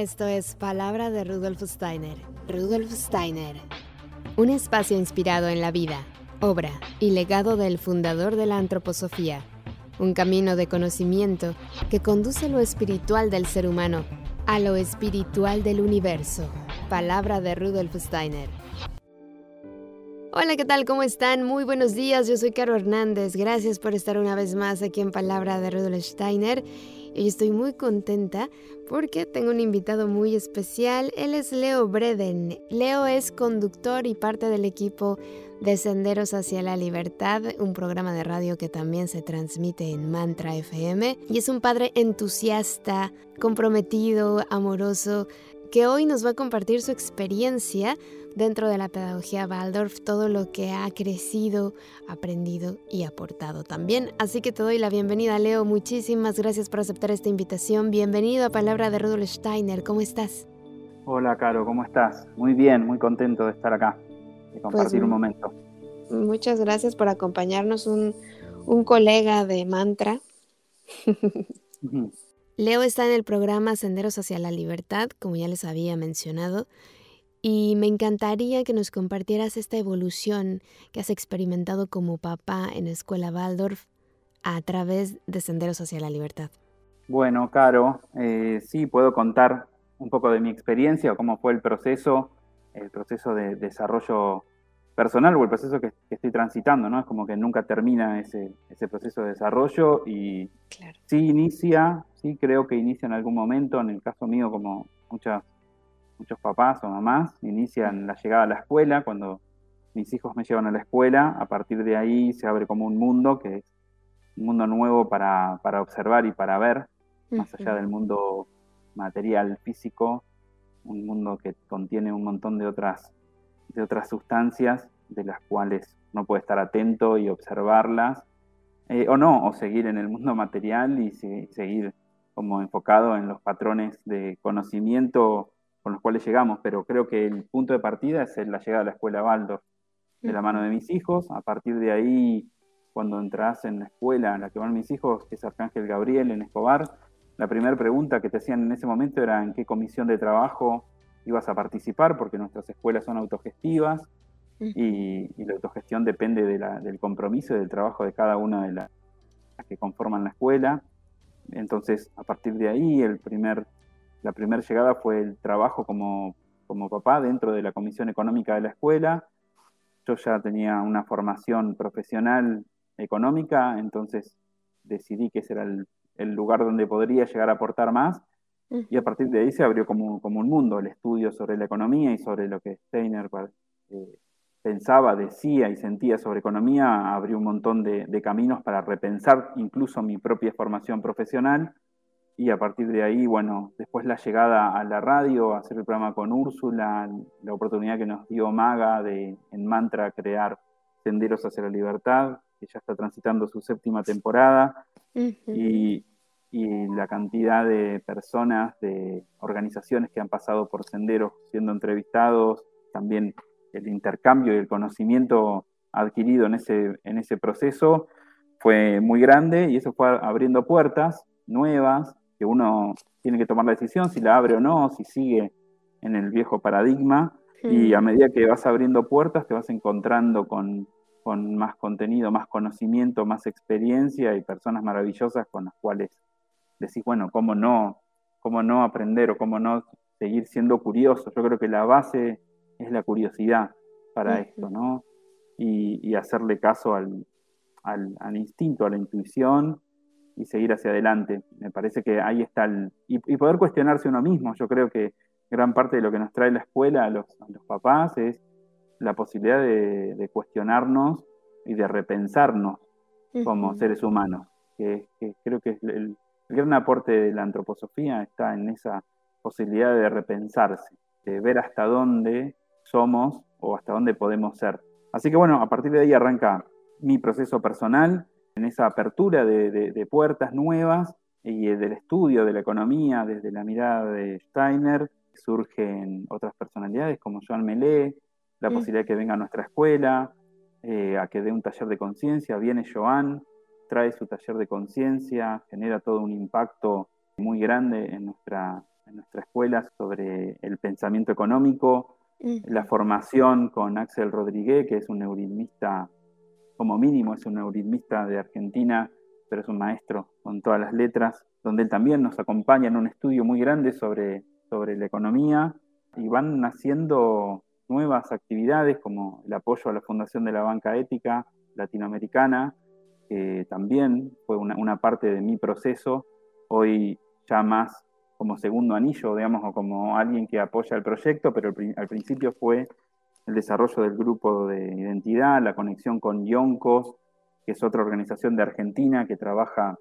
Esto es Palabra de Rudolf Steiner. Rudolf Steiner. Un espacio inspirado en la vida, obra y legado del fundador de la antroposofía. Un camino de conocimiento que conduce lo espiritual del ser humano a lo espiritual del universo. Palabra de Rudolf Steiner. Hola, ¿qué tal? ¿Cómo están? Muy buenos días, yo soy Caro Hernández. Gracias por estar una vez más aquí en Palabra de Rudolf Steiner. Y estoy muy contenta porque tengo un invitado muy especial. Él es Leo Breden. Leo es conductor y parte del equipo de Senderos hacia la Libertad, un programa de radio que también se transmite en Mantra FM. Y es un padre entusiasta, comprometido, amoroso, que hoy nos va a compartir su experiencia dentro de la pedagogía Waldorf, todo lo que ha crecido, aprendido y aportado también. Así que te doy la bienvenida, Leo. Muchísimas gracias por aceptar esta invitación. Bienvenido a Palabra de Rudolf Steiner. ¿Cómo estás? Hola, Caro, ¿cómo estás? Muy bien, muy contento de estar acá, de compartir pues, un momento. Muchas gracias por acompañarnos, un, un colega de mantra. Leo está en el programa Senderos hacia la Libertad, como ya les había mencionado, y me encantaría que nos compartieras esta evolución que has experimentado como papá en la Escuela Waldorf a través de Senderos hacia la Libertad. Bueno, Caro, eh, sí puedo contar un poco de mi experiencia cómo fue el proceso, el proceso de desarrollo personal o el proceso que, estoy transitando, ¿no? Es como que nunca termina ese, ese proceso de desarrollo y sí inicia, sí creo que inicia en algún momento, en el caso mío como muchas muchos papás o mamás inician la llegada a la escuela, cuando mis hijos me llevan a la escuela, a partir de ahí se abre como un mundo que es un mundo nuevo para, observar y para ver, más allá del mundo material, físico, un mundo que contiene un montón de otras, de otras sustancias de las cuales uno puede estar atento y observarlas, eh, o no, o seguir en el mundo material y seguir como enfocado en los patrones de conocimiento con los cuales llegamos, pero creo que el punto de partida es la llegada a la escuela Waldorf, de la mano de mis hijos. A partir de ahí, cuando entras en la escuela en la que van mis hijos, que es Arcángel Gabriel en Escobar, la primera pregunta que te hacían en ese momento era en qué comisión de trabajo ibas a participar, porque nuestras escuelas son autogestivas y, la autogestión depende del compromiso y del trabajo de cada una de las que conforman la escuela. Entonces, a partir de ahí, el primer la primera llegada fue el trabajo como, como papá dentro de la comisión económica de la escuela. Yo ya tenía una formación profesional económica, entonces decidí que ese era el, lugar donde podría llegar a aportar más. Y a partir de ahí se abrió como, como un mundo el estudio sobre la economía y sobre lo que Steiner eh, pensaba, decía y sentía sobre economía. Abrió un montón de, de caminos para repensar incluso mi propia formación profesional. Y a partir de ahí, bueno, después la llegada a la radio, hacer el programa con Úrsula, la oportunidad que nos dio Maga de en Mantra crear Senderos hacia la Libertad, que ya está transitando su séptima temporada, y, y, la cantidad de personas, de organizaciones que han pasado por Senderos siendo entrevistados, también el intercambio y el conocimiento adquirido en ese, en ese proceso fue muy grande y eso fue abriendo puertas nuevas que uno tiene que tomar la decisión si la abre o no, si sigue en el viejo paradigma. Y a medida que vas abriendo puertas, te vas encontrando con, más contenido, más conocimiento, más experiencia y personas maravillosas con las cuales decís, bueno, ¿cómo no, cómo no aprender o cómo no seguir siendo curioso? Yo creo que la base es la curiosidad para esto, ¿no? Y, hacerle caso al, al, instinto, a la intuición y seguir hacia adelante. Me parece que ahí está el... Y, poder cuestionarse uno mismo. Yo creo que gran parte de lo que nos trae la escuela a los, papás es la posibilidad de, cuestionarnos y de repensarnos como seres humanos. Que, creo que el, gran aporte de la antroposofía está en esa posibilidad de repensarse, de ver hasta dónde somos o hasta dónde podemos ser. Así que bueno, a partir de ahí arranca mi proceso personal, en esa apertura de, puertas nuevas y del estudio de la economía desde la mirada de Steiner, surgen otras personalidades como Joan Melé, la mm. posibilidad de que venga a nuestra escuela, eh, a que dé un taller de conciencia, viene Joan, trae su taller de conciencia, genera todo un impacto muy grande en nuestra, nuestra escuela sobre el pensamiento económico, la formación con Axel Rodríguez, que es un neuritmista, como mínimo es un neuritmista de Argentina, pero es un maestro con todas las letras, donde él también nos acompaña en un estudio muy grande sobre, sobre la economía y van naciendo nuevas actividades como el apoyo a la Fundación de la Banca Ética Latinoamericana, que también fue una, parte de mi proceso, hoy ya más como segundo anillo, digamos, o como alguien que apoya el proyecto, pero al principio fue el desarrollo del grupo de identidad, la conexión con Yoncos, que es otra organización de Argentina que trabaja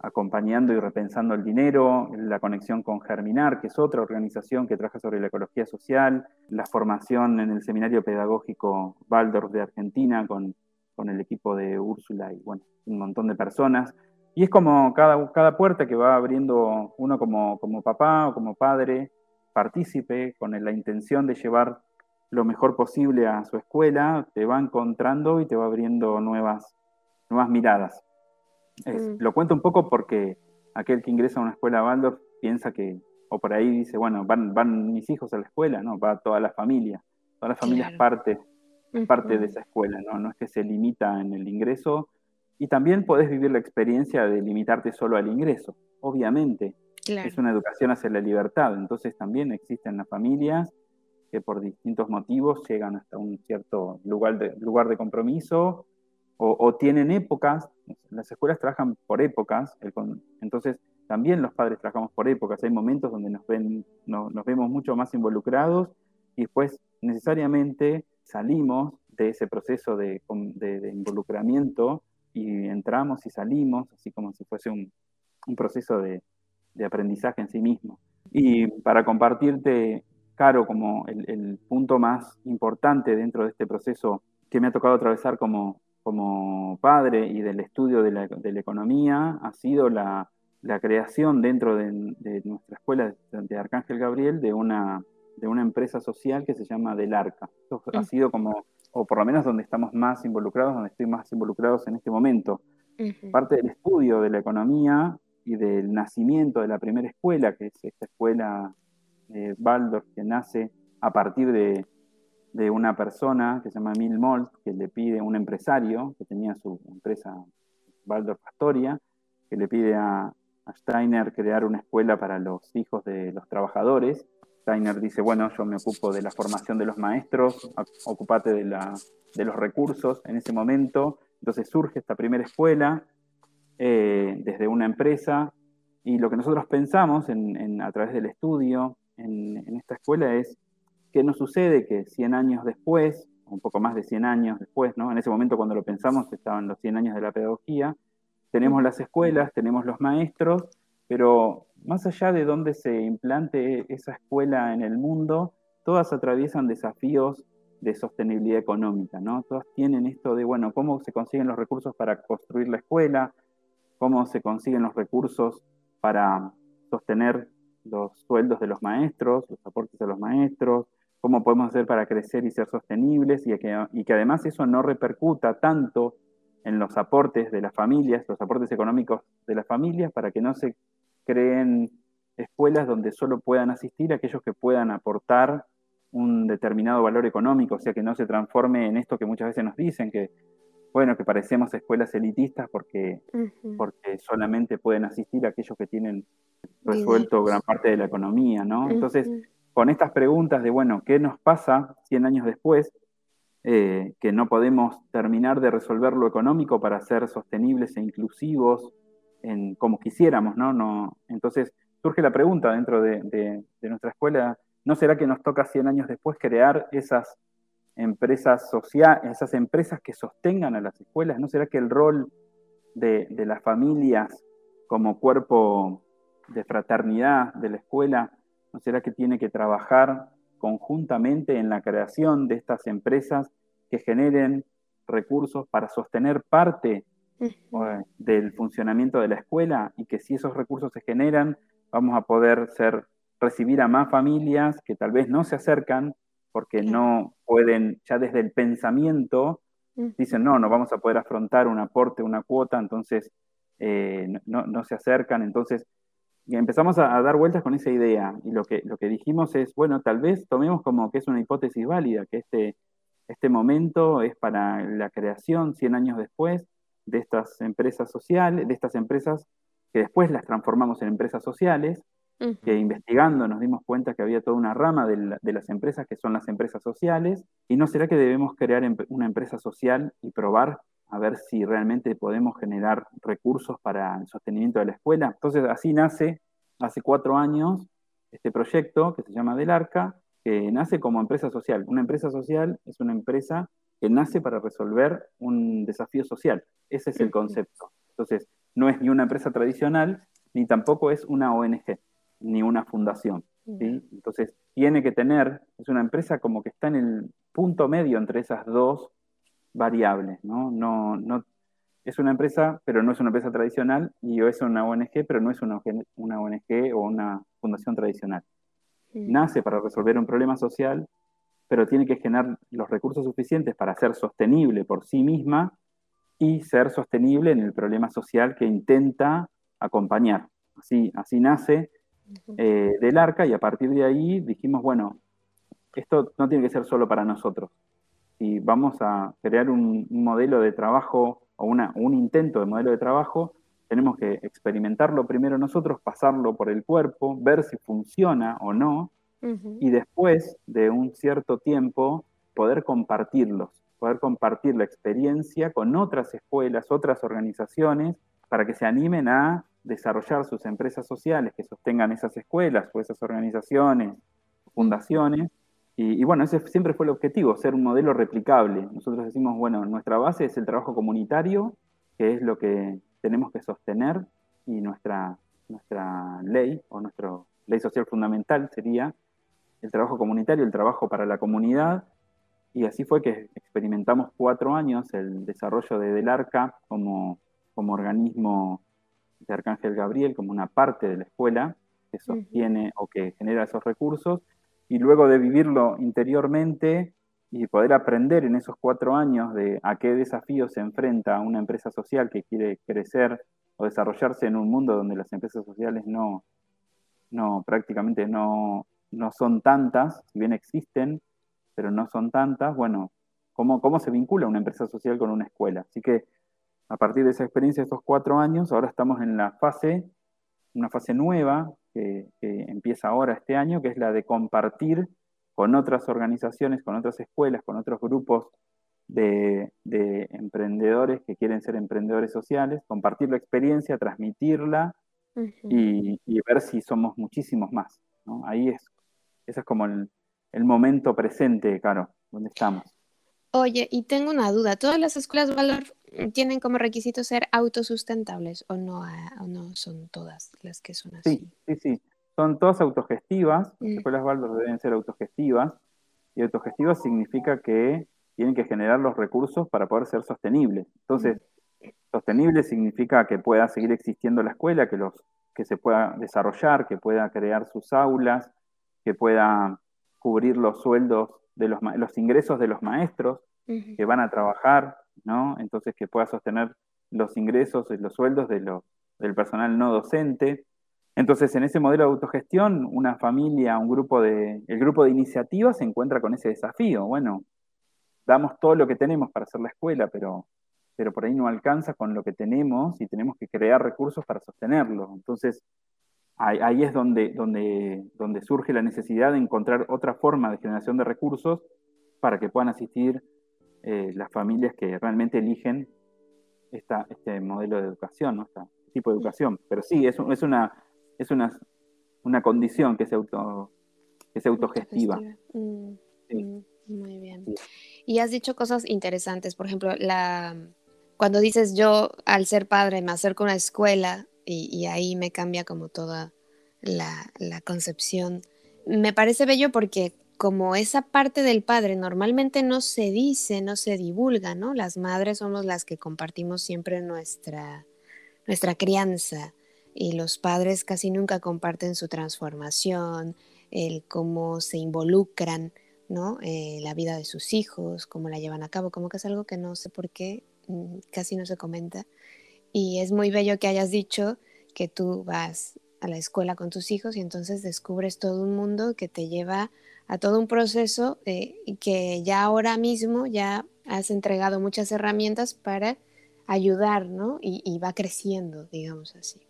acompañando y repensando el dinero, la conexión con Germinar, que es otra organización que trabaja sobre la ecología social, la formación en el seminario pedagógico Waldorf de Argentina con, con el equipo de Úrsula y bueno, un montón de personas. Y es como cada, cada puerta que va abriendo uno como, como papá o como padre, partícipe, con la intención de llevar lo mejor posible a su escuela, te va encontrando y te va abriendo nuevas, nuevas miradas. Mm. Lo cuento un poco porque aquel que ingresa a una escuela Waldorf piensa que, o por ahí dice, bueno, van, van mis hijos a la escuela, ¿no? Va toda la familia. Toda la familia es parte, parte de esa escuela, ¿no? No es que se limita en el ingreso. Y también podés vivir la experiencia de limitarte solo al ingreso, obviamente. Es una educación hacia la libertad. Entonces también existen las familias que por distintos motivos llegan hasta un cierto lugar de, lugar de compromiso o, tienen épocas, las escuelas trabajan por épocas, entonces también los padres trabajamos por épocas, hay momentos donde nos, ven, nos vemos mucho más involucrados y después necesariamente salimos de ese proceso de, involucramiento y entramos y salimos, así como si fuese un, proceso de, aprendizaje en sí mismo. Y para compartirte, Caro, como el, el punto más importante dentro de este proceso que me ha tocado atravesar como, como padre y del estudio de la, economía ha sido la, creación dentro de, nuestra escuela de Arcángel Gabriel de una, de una empresa social que se llama Del Arca. Esto ha sido como, o por lo menos donde estamos más involucrados, donde estoy más involucrados en este momento. Parte del estudio de la economía y del nacimiento de la primera escuela, que es esta escuela de Waldorf que nace a partir de, de una persona que se llama Emil Molt, que le pide, un empresario que tenía su empresa Waldorf Astoria, que le pide a, Steiner crear una escuela para los hijos de los trabajadores. Steiner dice, bueno, yo me ocupo de la formación de los maestros, ocupate de, la, de los recursos en ese momento. Entonces surge esta primera escuela eh, desde una empresa y lo que nosotros pensamos en, a través del estudio en, en esta escuela es ¿Qué nos sucede? Que 100 años después, un poco más de 100 años después, ¿no? en ese momento cuando lo pensamos estaban los 100 años de la pedagogía, tenemos las escuelas, tenemos los maestros, pero más allá de dónde se implante esa escuela en el mundo, todas atraviesan desafíos de sostenibilidad económica, ¿no? Todas tienen esto de, bueno, cómo se consiguen los recursos para construir la escuela, cómo se consiguen los recursos para sostener los sueldos de los maestros, los aportes a los maestros, cómo podemos hacer para crecer y ser sostenibles y que, y que además eso no repercuta tanto en los aportes de las familias, los aportes económicos de las familias, para que no se creen escuelas donde solo puedan asistir aquellos que puedan aportar un determinado valor económico, o sea, que no se transforme en esto que muchas veces nos dicen, que, bueno, que parecemos escuelas elitistas porque, porque solamente pueden asistir aquellos que tienen resuelto gran parte de la economía, ¿no? Entonces, con estas preguntas de, bueno, ¿qué nos pasa 100 años después? Eh, que no podemos terminar de resolver lo económico para ser sostenibles e inclusivos en, como quisiéramos, ¿no? no entonces surge la pregunta dentro de, nuestra escuela, ¿no será que nos toca 100 años después crear esas empresas sociales, esas empresas que sostengan a las escuelas? ¿No será que el rol de, de las familias como cuerpo de fraternidad de la escuela ¿No será que tiene que trabajar conjuntamente en la creación de estas empresas que generen recursos para sostener parte del funcionamiento de la escuela y que si esos recursos se generan, vamos a poder ser, recibir a más familias que tal vez no se acercan porque no pueden, ya desde el pensamiento, dicen, no, no vamos a poder afrontar un aporte, una cuota, entonces eh, no, no, se acercan. Entonces, empezamos a, dar vueltas con esa idea y lo que, lo que dijimos es, bueno, tal vez tomemos como que es una hipótesis válida, que este, este momento es para la creación 100 años después de estas empresas sociales, de estas empresas que después las transformamos en empresas sociales, que investigando nos dimos cuenta que había toda una rama de, de, las empresas que son las empresas sociales, y no será que debemos crear una empresa social y probar a ver si realmente podemos generar recursos para el sostenimiento de la escuela. Entonces así nace, hace cuatro años, este proyecto que se llama Del Arca, que nace como empresa social. Una empresa social es una empresa que nace para resolver un desafío social. Ese es el concepto. Entonces, no es ni una empresa tradicional, ni tampoco es una ONG, ni una fundación. Entonces, tiene que tener, es una empresa como que está en el punto medio entre esas dos variables, ¿no? No, no, es una empresa, pero no es una empresa tradicional, y es una ONG, pero no es una, una ONG o una fundación tradicional. Nace para resolver un problema social, pero tiene que generar los recursos suficientes para ser sostenible por sí misma y ser sostenible en el problema social que intenta acompañar. Así, así nace eh, del arca y a partir de ahí dijimos, bueno, esto no tiene que ser solo para nosotros, y vamos a crear un, modelo de trabajo o una, un intento de modelo de trabajo, tenemos que experimentarlo primero nosotros, pasarlo por el cuerpo, ver si funciona o no, y después de un cierto tiempo poder compartirlos, poder compartir la experiencia con otras escuelas, otras organizaciones, para que se animen a desarrollar sus empresas sociales que sostengan esas escuelas o esas organizaciones, fundaciones, y, bueno, ese siempre fue el objetivo, ser un modelo replicable. Nosotros decimos, bueno, nuestra base es el trabajo comunitario, que es lo que tenemos que sostener, y nuestra, nuestra ley, o nuestra ley social fundamental sería el trabajo comunitario, el trabajo para la comunidad, y así fue que experimentamos cuatro años el desarrollo de Del Arca como, como organismo de Arcángel Gabriel, como una parte de la escuela que sostiene o que genera esos recursos, y luego de vivirlo interiormente y poder aprender en esos cuatro años de a qué desafíos se enfrenta una empresa social que quiere crecer o desarrollarse en un mundo donde las empresas sociales no, no prácticamente no, no son tantas, si bien existen, pero no son tantas, bueno, ¿cómo, cómo se vincula una empresa social con una escuela? Así que a partir de esa experiencia estos cuatro años, ahora estamos en la fase, una fase nueva, que, empieza ahora este año, que es la de compartir con otras organizaciones, con otras escuelas, con otros grupos de, emprendedores que quieren ser emprendedores sociales, compartir la experiencia, transmitirla y, ver si somos muchísimos más. Ahí es, ese es como el, momento presente, Caro, donde estamos. Oye, y tengo una duda, ¿todas las escuelas Valor tienen como requisito ser autosustentables o no, ah, o no son todas las que son así? Sí, sí, sí. Son todas autogestivas, las mm. escuelas Waldorf deben ser autogestivas, y autogestivas significa que tienen que generar los recursos para poder ser sostenibles. Entonces, mm. sostenible significa que pueda seguir existiendo la escuela, que, los, que se pueda desarrollar, que pueda crear sus aulas, que pueda cubrir los sueldos de los, los ingresos de los maestros que van a trabajar, ¿no? Entonces que pueda sostener los ingresos y los sueldos de del personal no docente. Entonces, en ese modelo de autogestión, una familia, un grupo de, el grupo de iniciativas se encuentra con ese desafío. Bueno, damos todo lo que tenemos para hacer la escuela, pero, pero por ahí no alcanza con lo que tenemos y tenemos que crear recursos para sostenerlo. Entonces, ahí, es donde, donde, donde surge la necesidad de encontrar otra forma de generación de recursos para que puedan asistir eh, las familias que realmente eligen esta, este modelo de educación, ¿no? este tipo de educación. Pero sí, es, es, una, es una, una condición que se, auto, que se autogestiva. Mm, mm, muy bien. Y has dicho cosas interesantes, por ejemplo, la, cuando dices yo al ser padre me acerco a una escuela y, ahí me cambia como toda la, la concepción. Me parece bello porque como esa parte del padre normalmente no se dice, no se divulga, ¿no? Las madres somos las que compartimos siempre nuestra, nuestra crianza y los padres casi nunca comparten su transformación, el cómo se involucran, ¿no? Eh, la vida de sus hijos, cómo la llevan a cabo, como que es algo que no sé por qué mm, casi no se comenta. Y es muy bello que hayas dicho que tú vas a la escuela con tus hijos y entonces descubres todo un mundo que te lleva a todo un proceso eh, que ya ahora mismo ya has entregado muchas herramientas para ayudar, ¿no? Y, va creciendo, digamos así.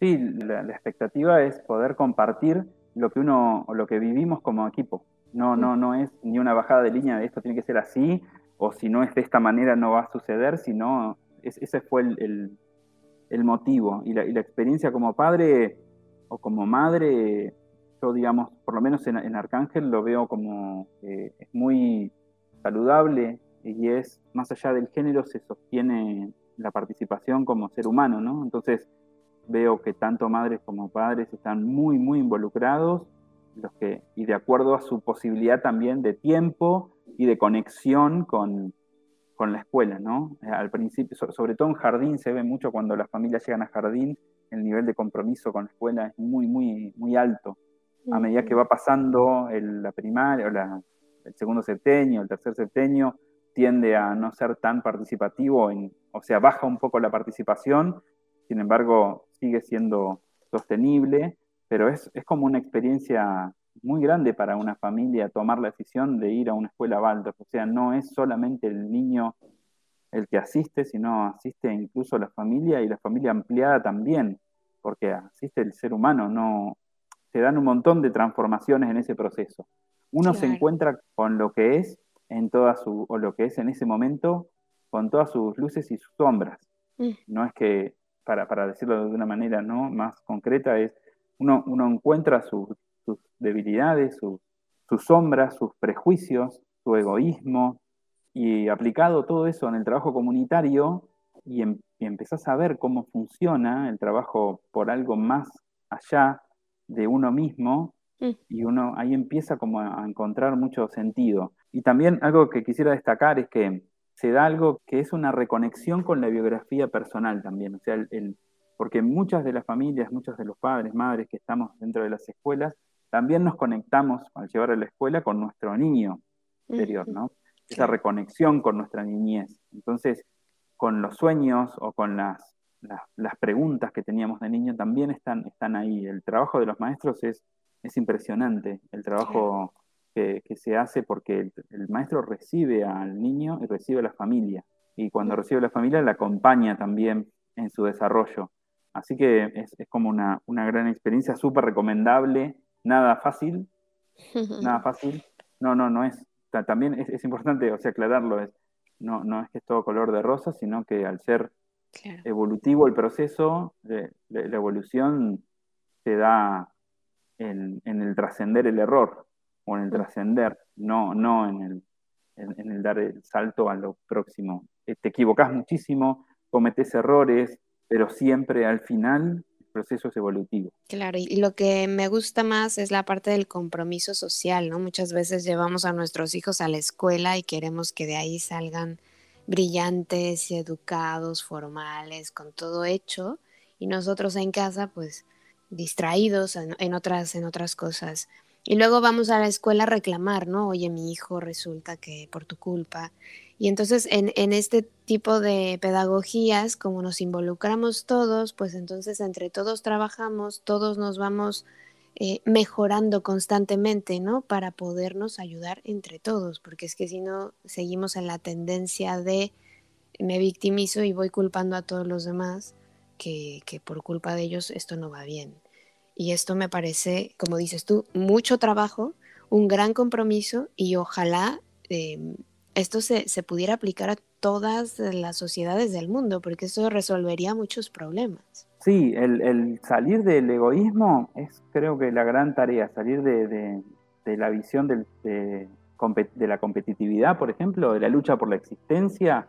Sí, la, expectativa es poder compartir lo que uno, lo que vivimos como equipo. No, no, no es ni una bajada de línea de esto tiene que ser así, o si no es de esta manera no va a suceder, sino ese fue el, motivo. Y la, experiencia como padre o como madre, yo digamos, por lo menos en, Arcángel lo veo como eh, muy saludable y es, más allá del género, se sostiene la participación como ser humano, ¿no? Entonces veo que tanto madres como padres están muy, muy involucrados los que, y de acuerdo a su posibilidad también de tiempo y de conexión con, con la escuela, ¿no? Al principio, sobre todo en jardín, se ve mucho cuando las familias llegan a jardín, el nivel de compromiso con la escuela es muy, muy, muy alto. A medida que va pasando la primaria, o el segundo septenio, el tercer septenio, tiende a no ser tan participativo, en, o sea, baja un poco la participación, sin embargo, sigue siendo sostenible, pero es, es como una experiencia muy grande para una familia tomar la decisión de ir a una escuela Waldorf. O sea, no es solamente el niño el que asiste, sino asiste incluso la familia y la familia ampliada también, porque asiste el ser humano, no se dan un montón de transformaciones en ese proceso. Uno se encuentra con lo que es en toda su, o lo que es en ese momento, con todas sus luces y sus sombras. Mm. No es que, para, para decirlo de una manera ¿no? más concreta, es uno, uno encuentra sus sus debilidades, sus, sombras, sus prejuicios, su egoísmo, y aplicado todo eso en el trabajo comunitario y, em, empezás a ver cómo funciona el trabajo por algo más allá de uno mismo, mm. y uno ahí empieza como a, encontrar mucho sentido. Y también algo que quisiera destacar es que se da algo que es una reconexión con la biografía personal también, o sea, el, porque muchas de las familias, muchos de los padres, madres que estamos dentro de las escuelas, también nos conectamos al llevar a la escuela con nuestro niño interior, ¿no? Esa reconexión con nuestra niñez. Entonces, con los sueños o con las, las, preguntas que teníamos de niño también están, están ahí. El trabajo de los maestros es, es impresionante, el trabajo que, se hace porque el, maestro recibe al niño y recibe a la familia. Y cuando recibe a la familia, la acompaña también en su desarrollo. Así que es, es como una, una gran experiencia súper recomendable nada fácil, nada fácil. No, no, no es. También es, importante, o sea, aclararlo, es, no, no es que es todo color de rosa, sino que al ser evolutivo el proceso, de, la evolución se da en, el trascender el error, o en el trascender, no, no en el, en, el dar el salto a lo próximo. Eh, te equivocas muchísimo, cometes errores, pero siempre al final procesos evolutivos. Claro, y lo que me gusta más es la parte del compromiso social, ¿no? Muchas veces llevamos a nuestros hijos a la escuela y queremos que de ahí salgan brillantes, educados, formales, con todo hecho, y nosotros en casa, pues, distraídos en, otras, en otras cosas. Y luego vamos a la escuela a reclamar, ¿no? Oye, mi hijo resulta que por tu culpa y entonces en, este tipo de pedagogías, como nos involucramos todos, pues entonces entre todos trabajamos, todos nos vamos eh, mejorando constantemente, ¿no? Para podernos ayudar entre todos, porque es que si no, seguimos en la tendencia de me victimizo y voy culpando a todos los demás, que, por culpa de ellos esto no va bien. Y esto me parece, como dices tú, mucho trabajo, un gran compromiso y ojalá em, esto se, pudiera aplicar a todas las sociedades del mundo, porque eso resolvería muchos problemas. Sí, el, salir del egoísmo es creo que la gran tarea, salir de, la visión de, la competitividad, por ejemplo, de la lucha por la existencia,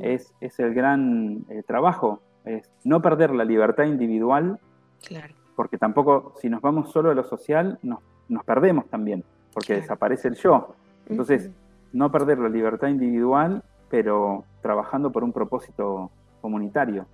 es, el gran eh, trabajo, es no perder la libertad individual, claro. porque tampoco si nos vamos solo a lo social, nos, perdemos también, porque desaparece el yo. Entonces, no perder la libertad individual, pero trabajando por un propósito comunitario.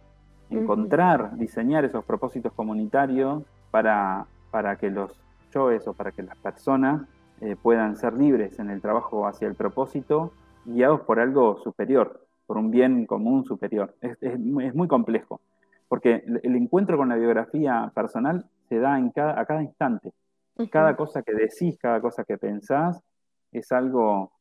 Encontrar, diseñar esos propósitos comunitarios para, para que los yoes o para que las personas eh, puedan ser libres en el trabajo hacia el propósito, guiados por algo superior, por un bien común superior. Es, muy complejo, porque el encuentro con la biografía personal se da en cada, a cada instante. Cada cosa que decís, cada cosa que pensás, es algo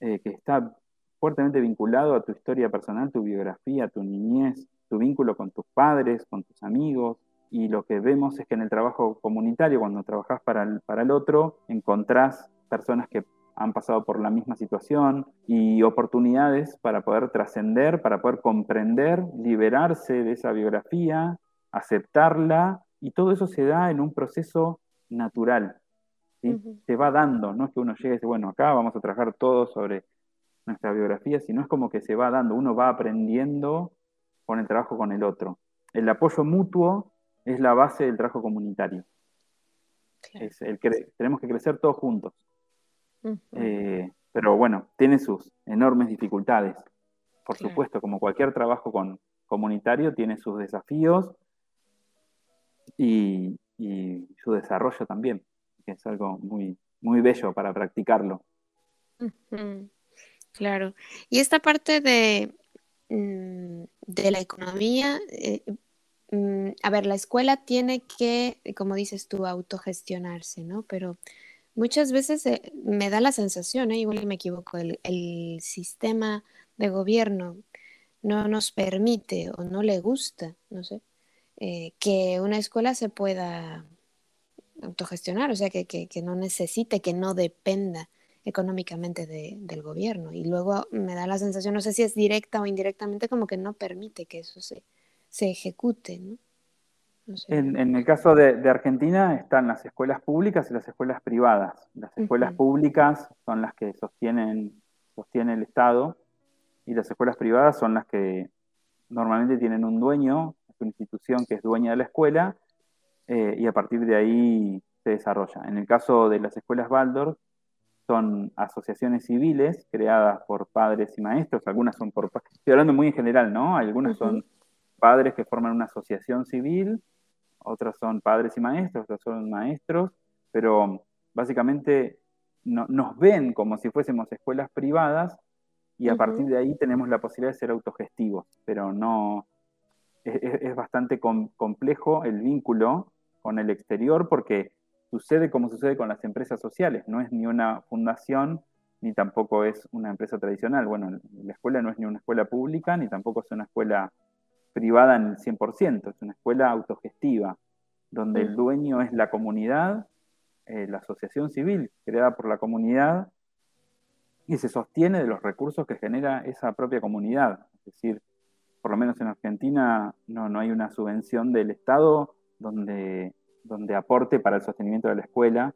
eh, que está fuertemente vinculado a tu historia personal, tu biografía, tu niñez, tu vínculo con tus padres, con tus amigos. Y lo que vemos es que en el trabajo comunitario, cuando trabajás para el, para el otro, encontrás personas que han pasado por la misma situación y oportunidades para poder trascender, para poder comprender, liberarse de esa biografía, aceptarla, y todo eso se da en un proceso natural. Se va dando, no es que uno llegue y dice, bueno, acá vamos a trabajar todo sobre nuestra biografía, sino es como que se va dando, uno va aprendiendo con el trabajo con el otro. El apoyo mutuo es la base del trabajo comunitario. Es el tenemos que crecer todos juntos. Eh, pero bueno, tiene sus enormes dificultades. Por supuesto, como cualquier trabajo con, comunitario, tiene sus desafíos y, su desarrollo también, que es algo muy, muy bello para practicarlo. Claro. Y esta parte de, mm, de la economía, eh, mm, a ver, la escuela tiene que, como dices tú, autogestionarse, ¿no? Pero muchas veces eh, me da la sensación, ¿eh? igual me equivoco, el, sistema de gobierno no nos permite o no le gusta, no sé, eh, que una escuela se pueda autogestionar, o sea, que, no necesite, que no dependa económicamente del gobierno. Y luego me da la sensación, no sé si es directa o indirectamente, como que no permite que eso se, se ejecute, ¿no? En, el caso de, Argentina están las escuelas públicas y las escuelas privadas. Las escuelas públicas son las que sostienen, sostiene el Estado y las escuelas privadas son las que normalmente tienen un dueño, es una institución que es dueña de la escuela eh, y a partir de ahí se desarrolla. En el caso de las escuelas Waldorf, son asociaciones civiles creadas por padres y maestros, algunas son por, estoy hablando muy en general, ¿no? Algunas son padres que forman una asociación civil otras son padres y maestros, otras son maestros, pero básicamente nos ven como si fuésemos escuelas privadas y a partir de ahí tenemos la posibilidad de ser autogestivos, pero no, es, bastante complejo el vínculo con el exterior porque sucede como sucede con las empresas sociales, no es ni una fundación ni tampoco es una empresa tradicional. Bueno, la escuela no es ni una escuela pública ni tampoco es una escuela privada en el 100%, es una escuela autogestiva, donde el mm. dueño es la comunidad, eh, la asociación civil creada por la comunidad, y se sostiene de los recursos que genera esa propia comunidad. Es decir, por lo menos en Argentina no, no hay una subvención del Estado donde, donde aporte para el sostenimiento de la escuela,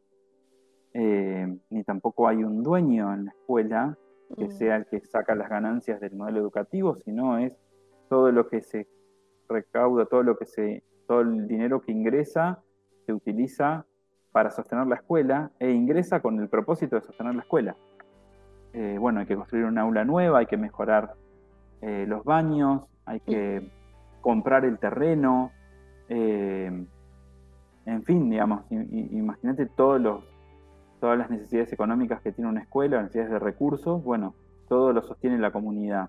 eh, ni tampoco hay un dueño en la escuela que mm. sea el que saca las ganancias del modelo educativo, sino es todo lo que se recauda, todo lo que se, todo el dinero que ingresa se utiliza para sostener la escuela e ingresa con el propósito de sostener la escuela. Eh, bueno, hay que construir una aula nueva, hay que mejorar eh, los baños, hay que comprar el terreno, eh, en fin, digamos, imagínate todos los, todas las necesidades económicas que tiene una escuela, necesidades de recursos, bueno, todo lo sostiene la comunidad.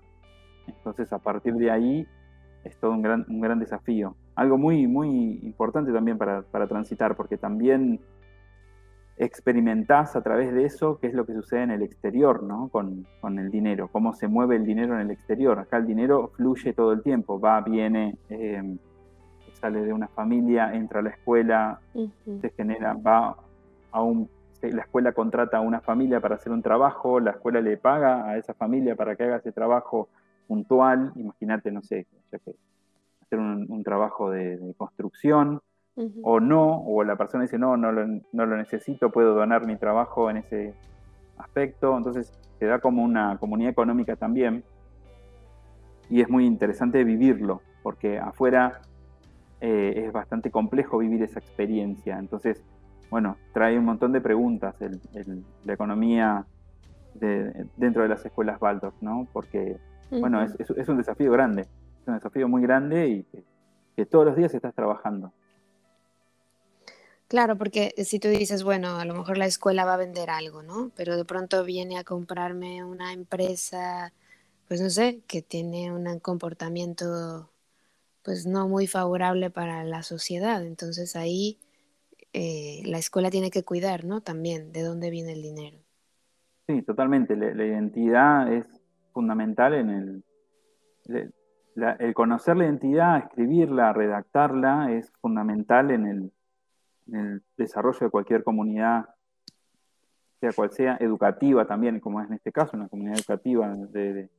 Entonces, a partir de ahí, es todo un gran, un gran desafío. Algo muy, muy importante también para, transitar, porque también experimentás a través de eso qué es lo que sucede en el exterior, ¿no? Con, el dinero, cómo se mueve el dinero en el exterior. Acá el dinero fluye todo el tiempo, va, viene, em, sale de una familia, entra a la escuela, se genera, va a un la escuela contrata a una familia para hacer un trabajo, la escuela le paga a esa familia para que haga ese trabajo puntual, imagínate, no sé, hacer un, trabajo de, construcción, o no, o la persona dice, no, no lo, no lo necesito, puedo donar mi trabajo en ese aspecto, entonces se da como una comunidad económica también, y es muy interesante vivirlo, porque afuera eh, es bastante complejo vivir esa experiencia, entonces, bueno, trae un montón de preguntas la economía dentro de las escuelas Waldorf, ¿no? Porque bueno, es, un desafío grande, es un desafío muy grande y que, todos los días estás trabajando. Claro, porque si tú dices, bueno, a lo mejor la escuela va a vender algo, ¿no? Pero de pronto viene a comprarme una empresa, pues no sé, que tiene un comportamiento pues no muy favorable para la sociedad. Entonces ahí eh, la escuela tiene que cuidar, ¿no? También de dónde viene el dinero. Sí, totalmente. La, identidad es fundamental en el... el conocer la identidad, escribirla, redactarla, es fundamental en el, en el desarrollo de cualquier comunidad, sea cual sea, educativa también, como es en este caso, una comunidad educativa de,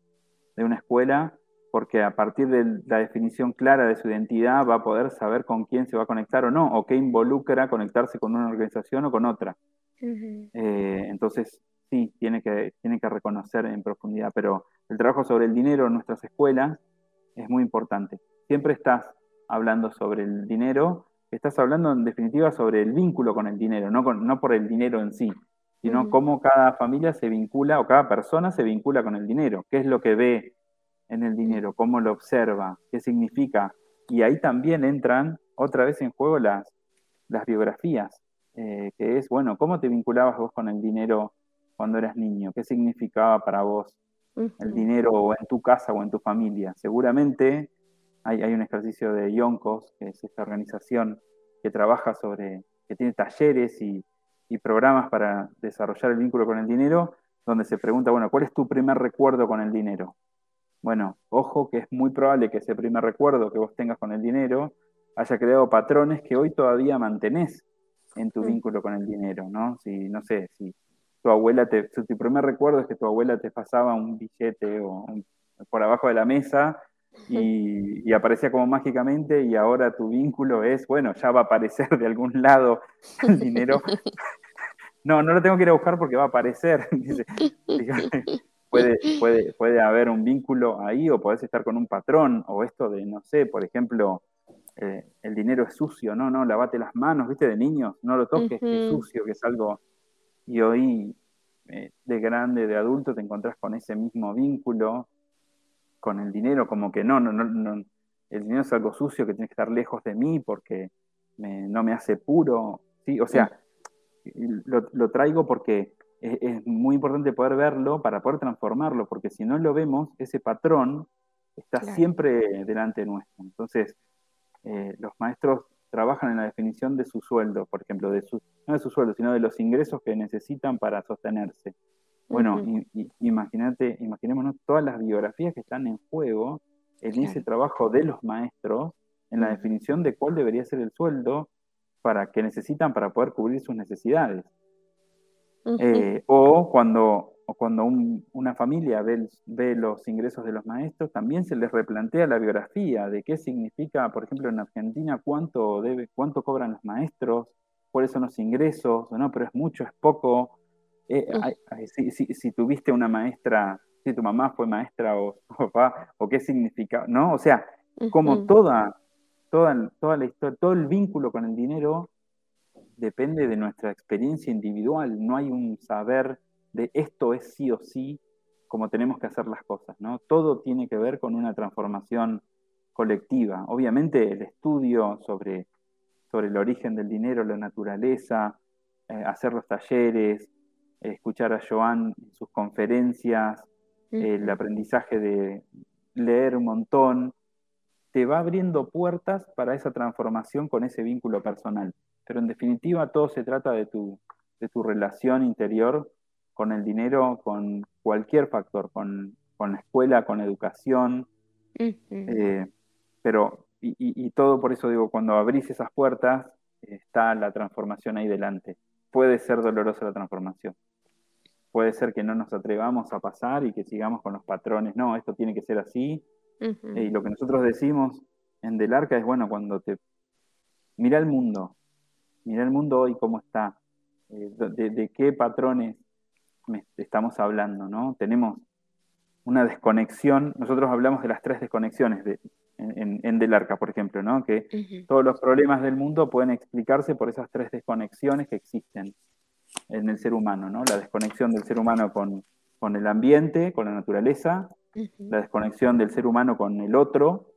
de una escuela, porque a partir de la definición clara de su identidad va a poder saber con quién se va a conectar o no, o qué involucra conectarse con una organización o con otra. Eh, entonces, sí, tiene que, tiene que reconocer en profundidad, pero el trabajo sobre el dinero en nuestras escuelas es muy importante. Siempre estás hablando sobre el dinero, estás hablando en definitiva sobre el vínculo con el dinero, no, no por el dinero en sí, sino cómo cada familia se vincula o cada persona se vincula con el dinero, qué es lo que ve en el dinero, cómo lo observa, qué significa. Y ahí también entran otra vez en juego las, las biografías, eh, que es, bueno, ¿cómo te vinculabas vos con el dinero cuando eras niño? ¿Qué significaba para vos el dinero en tu casa o en tu familia? Seguramente hay, hay un ejercicio de Yonkos, que es esta organización que trabaja sobre, que tiene talleres y, y programas para desarrollar el vínculo con el dinero, donde se pregunta, bueno, ¿cuál es tu primer recuerdo con el dinero? Bueno, ojo que es muy probable que ese primer recuerdo que vos tengas con el dinero haya creado patrones que hoy todavía mantenés en tu mm. vínculo con el dinero, ¿no? Si, no sé, si tu abuela te, tu primer recuerdo es que tu abuela te pasaba un billete o por abajo de la mesa y, y, aparecía como mágicamente y ahora tu vínculo es, bueno, ya va a aparecer de algún lado el dinero. No, no lo tengo que ir a buscar porque va a aparecer. puede, puede, puede haber un vínculo ahí o podés estar con un patrón o esto de, no sé, por ejemplo, eh, el dinero es sucio, no, no, lavate las manos, viste, de niños, no lo toques, que es sucio, que es algo... Y hoy, eh, de grande, de adulto, te encontrás con ese mismo vínculo, con el dinero, como que no, no, no, no el dinero es algo sucio que tiene que estar lejos de mí porque no me hace puro, ¿sí? O sea, lo, lo traigo porque es, muy importante poder verlo para poder transformarlo, porque si no lo vemos, ese patrón está siempre delante nuestro. Entonces, eh, los maestros trabajan en la definición de su sueldo, por ejemplo, de su, no de su sueldo, sino de los ingresos que necesitan para sostenerse. Bueno, imagínate, imaginémonos todas las biografías que están en juego en ese trabajo de los maestros, en la definición de cuál debería ser el sueldo para que necesitan para poder cubrir sus necesidades. Eh, o cuando, cuando una familia ve, ve, los ingresos de los maestros, también se les replantea la biografía de qué significa, por ejemplo, en Argentina, cuánto, debe, cuánto cobran los maestros, cuáles son los ingresos, no, pero es mucho, es poco. Eh, si, si, tuviste una maestra, si tu mamá fue maestra o tu papá, o qué significa, ¿no? O sea, como toda, toda, toda la historia, todo el vínculo con el dinero depende de nuestra experiencia individual, no hay un saber de esto es sí o sí como tenemos que hacer las cosas, ¿no? Todo tiene que ver con una transformación colectiva. Obviamente el estudio sobre, sobre el origen del dinero, la naturaleza, eh, hacer los talleres, escuchar a Joan en sus conferencias, el aprendizaje de leer un montón, te va abriendo puertas para esa transformación con ese vínculo personal. Pero en definitiva todo se trata de tu, de tu relación interior con el dinero, con cualquier factor, con, la escuela, con la educación. Eh, pero, y, todo por eso digo, cuando abrís esas puertas, está la transformación ahí delante. Puede ser dolorosa la transformación. Puede ser que no nos atrevamos a pasar y que sigamos con los patrones. No, esto tiene que ser así. Y lo que nosotros decimos en Del Arca es, bueno, cuando te mira el mundo, mira el mundo hoy cómo está, eh, de, qué patrones estamos hablando, ¿no? Tenemos una desconexión, nosotros hablamos de las tres desconexiones de, en, Del Arca, por ejemplo, ¿no? Que todos los problemas del mundo pueden explicarse por esas tres desconexiones que existen en el ser humano, ¿no? La desconexión del ser humano con, el ambiente, con la naturaleza, la desconexión del ser humano con el otro,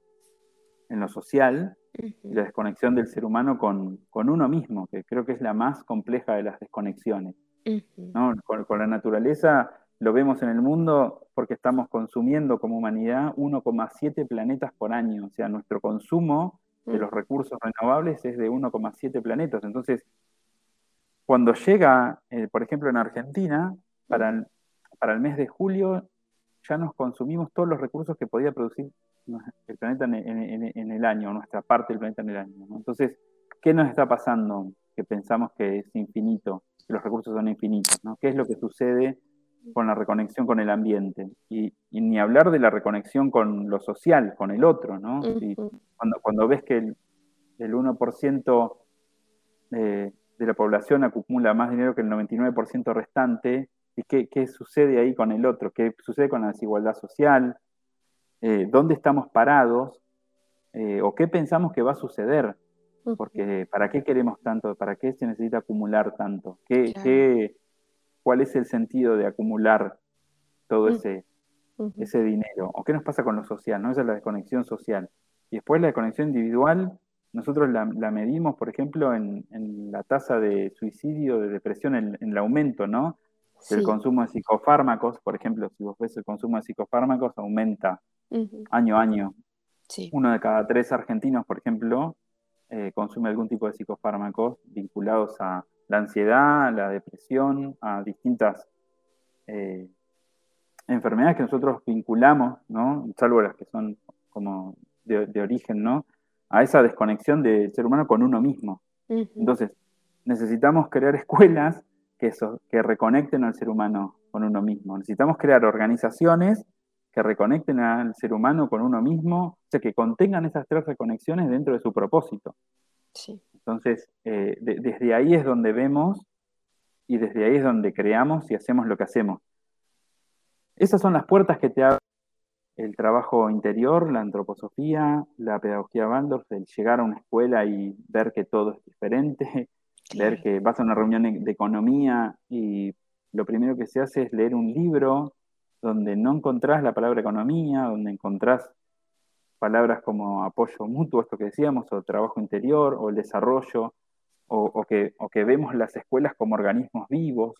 en lo social, y la desconexión del ser humano con, uno mismo, que creo que es la más compleja de las desconexiones. con, la naturaleza lo vemos en el mundo porque estamos consumiendo como humanidad 1,7 planetas por año, o sea, nuestro consumo de los recursos renovables es de 1,7 planetas. Entonces, cuando llega, eh, por ejemplo, en Argentina, para el, para el mes de julio ya nos consumimos todos los recursos que podía producir el planeta en, el año, nuestra parte del planeta en el año. Entonces, ¿qué nos está pasando? Que pensamos que es infinito, que los recursos son infinitos. ¿no? ¿Qué es lo que sucede con la reconexión con el ambiente? Y, ni hablar de la reconexión con lo social, con el otro. ¿no? cuando, cuando ves que el, el 1% de, de la población acumula más dinero que el 99% restante, ¿y qué, qué, sucede ahí con el otro? ¿Qué sucede con la desigualdad social? Eh, ¿Dónde estamos parados? Eh, ¿O qué pensamos que va a suceder? Porque ¿para qué queremos tanto? ¿Para qué se necesita acumular tanto? ¿Qué, qué, ¿Cuál es el sentido de acumular todo ese, ese dinero? ¿O qué nos pasa con lo social? ¿no? Esa es la desconexión social. Y después la desconexión individual nosotros la, medimos, por ejemplo, en, la tasa de suicidio, de depresión, en, el aumento, ¿no? El consumo de psicofármacos, por ejemplo, si vos ves el consumo de psicofármacos, aumenta año a año. Uno de cada tres argentinos, por ejemplo, eh, consume algún tipo de psicofármacos vinculados a la ansiedad, la depresión, a distintas eh, enfermedades que nosotros vinculamos, ¿no? Salvo las que son como de, de origen, ¿no? a esa desconexión del ser humano con uno mismo. Entonces, necesitamos crear escuelas que, que reconecten al ser humano con uno mismo. Necesitamos crear organizaciones que reconecten al ser humano con uno mismo, o sea, que contengan esas tres reconexiones dentro de su propósito. Entonces, eh, desde ahí es donde vemos y desde ahí es donde creamos y hacemos lo que hacemos. Esas son las puertas que te abren el trabajo interior, la antroposofía, la pedagogía Waldorf, el llegar a una escuela y ver que todo es diferente, ver que vas a una reunión de economía y lo primero que se hace es leer un libro donde no encontrás la palabra economía, donde encontrás palabras como apoyo mutuo, esto que decíamos, o trabajo interior, o el desarrollo, o, que, o que vemos las escuelas como organismos vivos,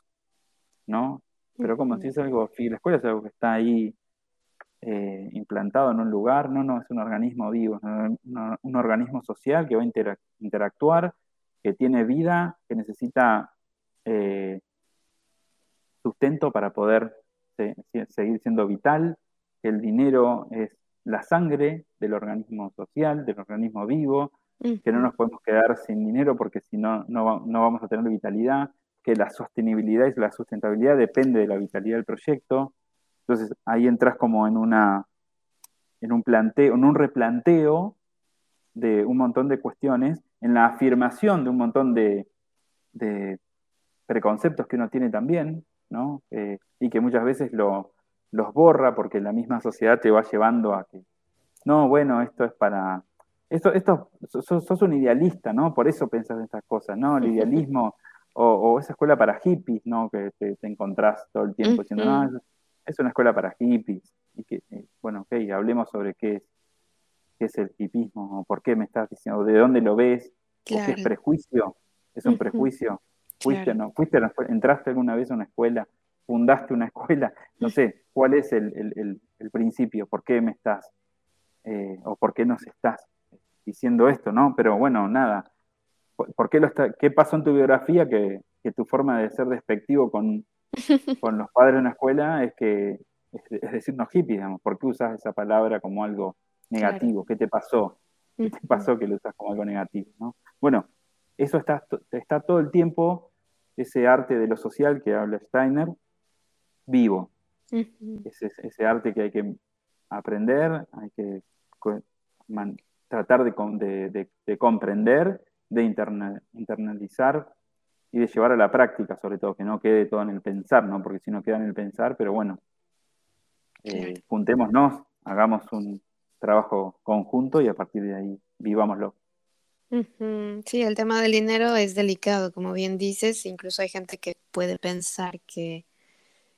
¿no? Pero como si es algo, la escuela es algo que está ahí eh, implantado en un lugar, no, no, es un organismo vivo, es un, organismo social que va a interactuar, que tiene vida, que necesita eh, sustento para poder seguir siendo vital, que el dinero es la sangre del organismo social, del organismo vivo, que no nos podemos quedar sin dinero porque si no, no, no vamos a tener vitalidad, que la sostenibilidad y la sustentabilidad depende de la vitalidad del proyecto, entonces ahí entras como en una en un planteo, en un replanteo de un montón de cuestiones, en la afirmación de un montón de, preconceptos que uno tiene también, ¿no? Eh, y que muchas veces lo, los borra porque la misma sociedad te va llevando a que, no, bueno, esto es para, esto, esto, sos, un idealista, ¿no? Por eso pensás en estas cosas, ¿no? El idealismo, o, esa escuela para hippies, ¿no? Que te, encontrás todo el tiempo diciendo, no, es una escuela para hippies. Y que, eh, bueno, ok, hablemos sobre qué es, qué es el hippismo, o por qué me estás diciendo, de dónde lo ves, qué es prejuicio, es un prejuicio. Fuiste, no, fuiste entraste alguna vez a una escuela, fundaste una escuela, no sé, cuál es el, principio, por qué me estás, eh, o por qué nos estás diciendo esto, ¿no? Pero bueno, nada, ¿por qué, lo está, qué pasó en tu biografía que, que tu forma de ser despectivo con, con los padres de una escuela es que, es, decir, no hippie, digamos, ¿por qué usas esa palabra como algo negativo? ¿Qué te pasó? ¿Qué te pasó que lo usas como algo negativo? ¿no? Bueno, eso está, está todo el tiempo, ese arte de lo social que habla Steiner, vivo. ese, ese arte que hay que aprender, hay que tratar de, de, comprender, de internalizar y de llevar a la práctica, sobre todo, que no quede todo en el pensar, ¿no? Porque si no queda en el pensar, pero bueno, eh, juntémonos, hagamos un trabajo conjunto y a partir de ahí vivámoslo. Sí, el tema del dinero es delicado, como bien dices, incluso hay gente que puede pensar que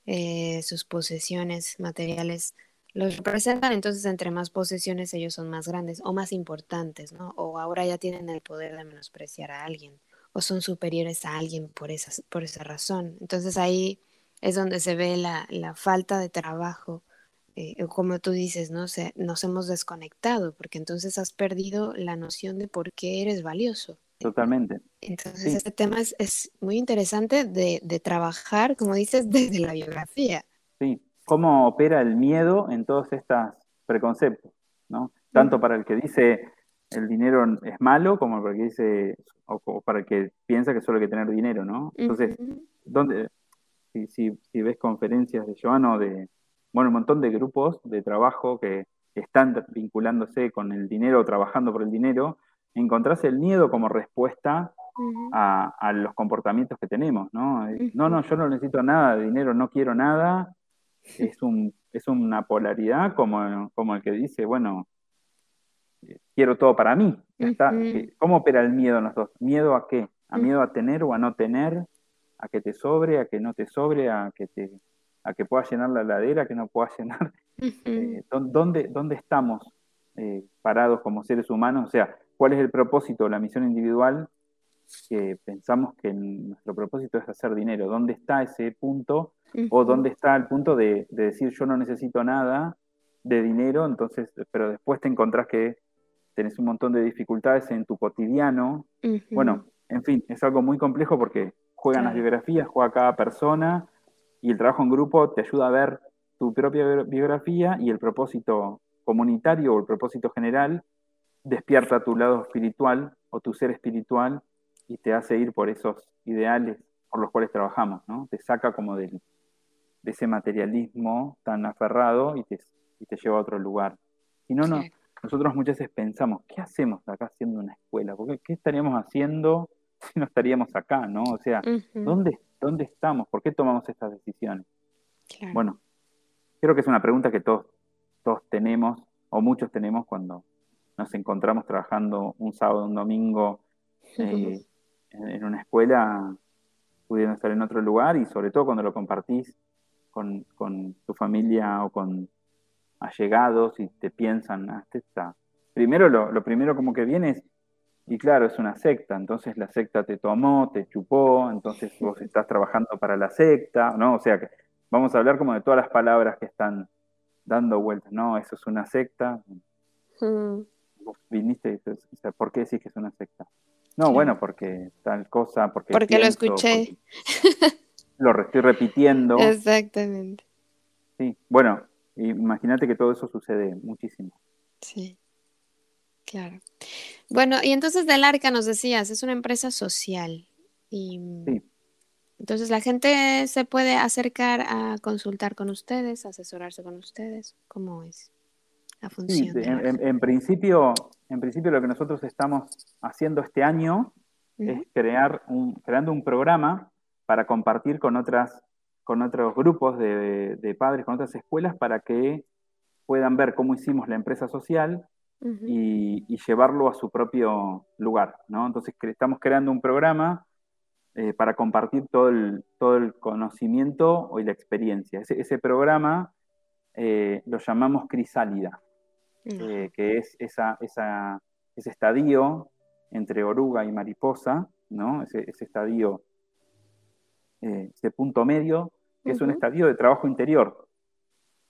eh, sus posesiones materiales los representan, entonces entre más posesiones ellos son más grandes o más importantes, ¿no? O ahora ya tienen el poder de menospreciar a alguien o son superiores a alguien por, esas, por esa razón. Entonces ahí es donde se ve la, falta de trabajo, eh, como tú dices, ¿no? Se, nos hemos desconectado porque entonces has perdido la noción de por qué eres valioso. Totalmente. Entonces, este tema es, muy interesante de, de, trabajar, como dices, desde la biografía. Sí, cómo opera el miedo en todos estos preconceptos, ¿no? Tanto para el que dice el dinero es malo, como para el que dice, o, para el que piensa que solo hay que tener dinero, ¿no? Entonces, ¿dónde, si, si, ves conferencias de Joan o de, bueno, un montón de grupos de trabajo que están vinculándose con el dinero, trabajando por el dinero, encontrás el miedo como respuesta a, los comportamientos que tenemos, ¿no? No, no, yo no necesito nada de dinero, no quiero nada. Es, un, es una polaridad como, como el que dice, bueno, quiero todo para mí. Está, ¿Cómo opera el miedo en los dos? ¿Miedo a qué? ¿A miedo a tener o a no tener? ¿A que te sobre? ¿A que no te sobre? ¿A que, te, a que puedas llenar la ladera? ¿A que no puedas llenar? Eh, ¿dónde, ¿Dónde estamos eh, parados como seres humanos? O sea, ¿cuál es el propósito, la misión individual? Que pensamos que nuestro propósito es hacer dinero. ¿Dónde está ese punto? ¿O dónde está el punto de, de decir yo no necesito nada de dinero, entonces, pero después te encontrás que tenés un montón de dificultades en tu cotidiano. Bueno, en fin, es algo muy complejo porque juegan las biografías, juega cada persona y el trabajo en grupo te ayuda a ver tu propia biografía y el propósito comunitario o el propósito general despierta tu lado espiritual o tu ser espiritual y te hace ir por esos ideales por los cuales trabajamos, ¿no? Te saca como de ese materialismo tan aferrado y te, y te lleva a otro lugar. Si no, no, nosotros muchas veces pensamos, ¿qué hacemos acá haciendo una escuela? Porque, ¿Qué estaríamos haciendo si no estaríamos acá, no? O sea, ¿dónde, ¿dónde estamos? ¿Por qué tomamos estas decisiones? Bueno, creo que es una pregunta que todos, todos tenemos, o muchos tenemos cuando nos encontramos trabajando un sábado, un domingo eh, en una escuela, pudiendo estar en otro lugar, y sobre todo cuando lo compartís con, con tu familia o con allegados y te piensan, ah, este está. Primero, lo, primero como que viene es, y claro, es una secta, entonces la secta te tomó, te chupó, entonces vos estás trabajando para la secta, ¿no? O sea que vamos a hablar como de todas las palabras que están dando vueltas, ¿no? Eso es una secta. Mm. Vos viniste, o sea, ¿por qué decís que es una secta? No, bueno, porque tal cosa, porque... Porque lo escuché. lo estoy repitiendo. Exactamente. Sí, bueno, Imagínate que todo eso sucede muchísimo. Sí, claro. Bueno, y entonces del Arca nos decías, es una empresa social. Y sí. entonces la gente se puede acercar a consultar con ustedes, asesorarse con ustedes. ¿Cómo es la función? Sí, en, principio, en principio lo que nosotros estamos haciendo este año es crear un, creando un programa para compartir con otras con otros grupos de, padres, con otras escuelas, para que puedan ver cómo hicimos la empresa social y, llevarlo a su propio lugar. ¿no? Entonces estamos creando un programa eh, para compartir todo el, todo el conocimiento y la experiencia. Ese, programa eh, lo llamamos Crisálida, eh, que es esa, ese estadio entre oruga y mariposa, ¿no? ese, estadio, ese punto medio que es un estadio de trabajo interior.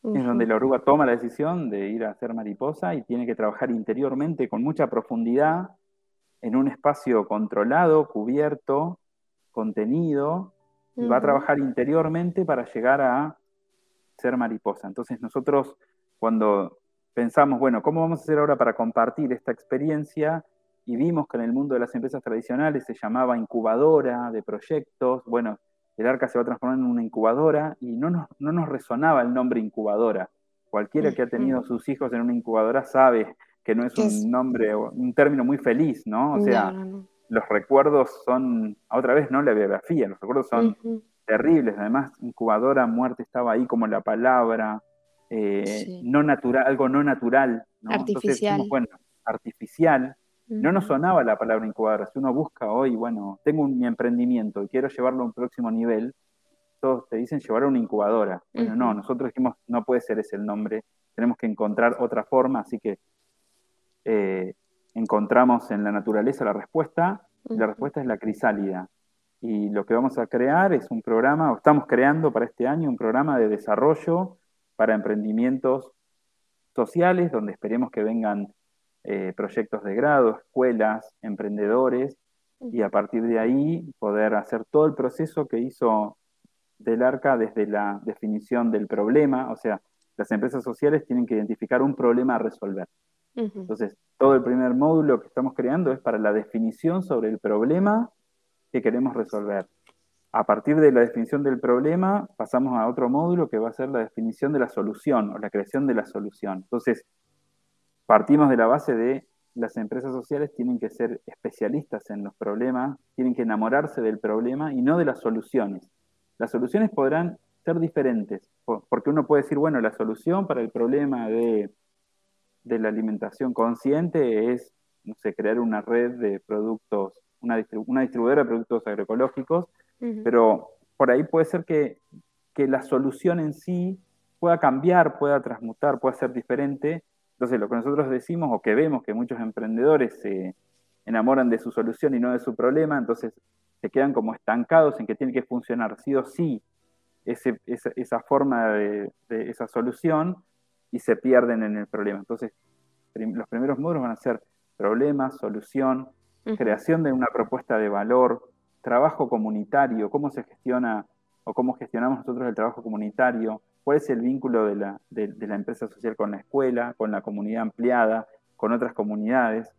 Es donde la oruga toma la decisión de ir a hacer mariposa y tiene que trabajar interiormente con mucha profundidad en un espacio controlado, cubierto, contenido, y va a trabajar interiormente para llegar a ser mariposa. Entonces nosotros cuando pensamos, bueno, ¿cómo vamos a hacer ahora para compartir esta experiencia? Y vimos que en el mundo de las empresas tradicionales se llamaba incubadora de proyectos, bueno, el arca se va a transformar en una incubadora y no nos, no nos resonaba el nombre incubadora. Cualquiera que ha tenido sus hijos en una incubadora sabe que no es un nombre, un término muy feliz, ¿no? O sea, los recuerdos son, otra vez, ¿no? La biografía, los recuerdos son terribles. Además, incubadora, muerte estaba ahí como la palabra, eh, no natural, algo no natural, ¿no? Artificial. bueno, artificial. No nos sonaba la palabra incubadora. Si uno busca hoy, bueno, tengo mi emprendimiento y quiero llevarlo a un próximo nivel, todos te dicen llevar a una incubadora. Bueno, no, nosotros dijimos, no puede ser ese el nombre, tenemos que encontrar otra forma, así que eh, encontramos en la naturaleza la respuesta, la respuesta es la crisálida. Y lo que vamos a crear es un programa, o estamos creando para este año un programa de desarrollo para emprendimientos sociales, donde esperemos que vengan eh, proyectos de grado, escuelas, emprendedores, y a partir de ahí poder hacer todo el proceso que hizo del ARCA desde la definición del problema, o sea, las empresas sociales tienen que identificar un problema a resolver. Entonces, todo el primer módulo que estamos creando es para la definición sobre el problema que queremos resolver. A partir de la definición del problema, pasamos a otro módulo que va a ser la definición de la solución o la creación de la solución. Entonces, partimos de la base de las empresas sociales tienen que ser especialistas en los problemas, tienen que enamorarse del problema y no de las soluciones. Las soluciones podrán ser diferentes, porque uno puede decir, bueno, la solución para el problema de, la alimentación consciente es, no sé, crear una red de productos, una, distribuidora de productos agroecológicos, pero por ahí puede ser que, que la solución en sí pueda cambiar, pueda transmutar, pueda ser diferente, entonces, lo que nosotros decimos o que vemos que muchos emprendedores se enamoran de su solución y no de su problema, entonces se quedan como estancados en que tiene que funcionar sí o sí esa, forma de, esa solución y se pierden en el problema. Entonces, los primeros módulos van a ser problema, solución, creación de una propuesta de valor, trabajo comunitario, cómo se gestiona o cómo gestionamos nosotros el trabajo comunitario, cuál es el vínculo de la, de, la, empresa social con la escuela, con la comunidad ampliada, con otras comunidades.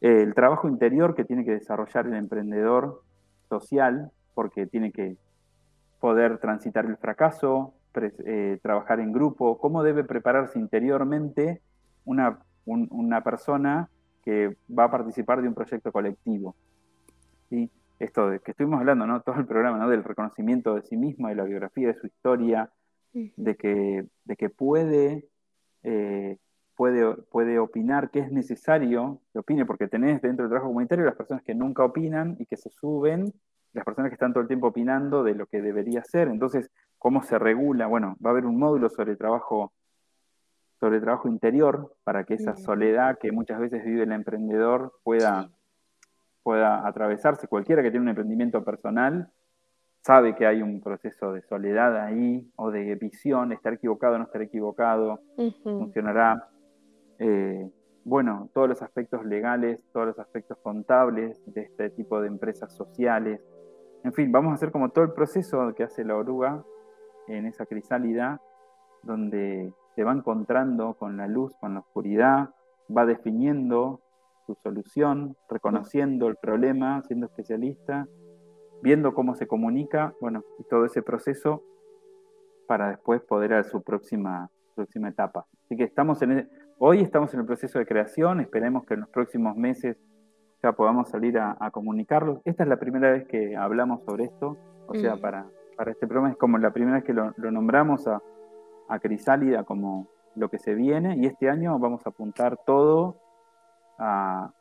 el trabajo interior que tiene que desarrollar el emprendedor social, porque tiene que poder transitar el fracaso, eh, trabajar en grupo, cómo debe prepararse interiormente una, una, persona que va a participar de un proyecto colectivo. ¿sí? Esto de que estuvimos hablando, ¿no? todo el programa ¿no? del reconocimiento de sí mismo, de la biografía, de su historia, de que, de que puede, eh, puede, puede opinar que es necesario que opine, porque tenés dentro del trabajo comunitario las personas que nunca opinan y que se suben, las personas que están todo el tiempo opinando de lo que debería ser. Entonces, ¿cómo se regula? Bueno, va a haber un módulo sobre trabajo sobre trabajo interior para que esa soledad que muchas veces vive el emprendedor pueda, pueda atravesarse. Cualquiera que tiene un emprendimiento personal sabe que hay un proceso de soledad ahí o de visión, estar equivocado o no estar equivocado, funcionará. Eh, bueno, todos los aspectos legales, todos los aspectos contables de este tipo de empresas sociales. En fin, vamos a hacer como todo el proceso que hace la oruga en esa crisálida, donde se va encontrando con la luz, con la oscuridad, va definiendo su solución, reconociendo el problema, siendo especialista viendo cómo se comunica, bueno, y todo ese proceso para después poder a su próxima, próxima etapa. Así que estamos en hoy estamos en el proceso de creación, esperemos que en los próximos meses ya podamos salir a, comunicarlo. Esta es la primera vez que hablamos sobre esto, o sea, mm. para, para este programa es como la primera vez que lo, nombramos a, a Crisálida como lo que se viene, y este año vamos a apuntar todo a,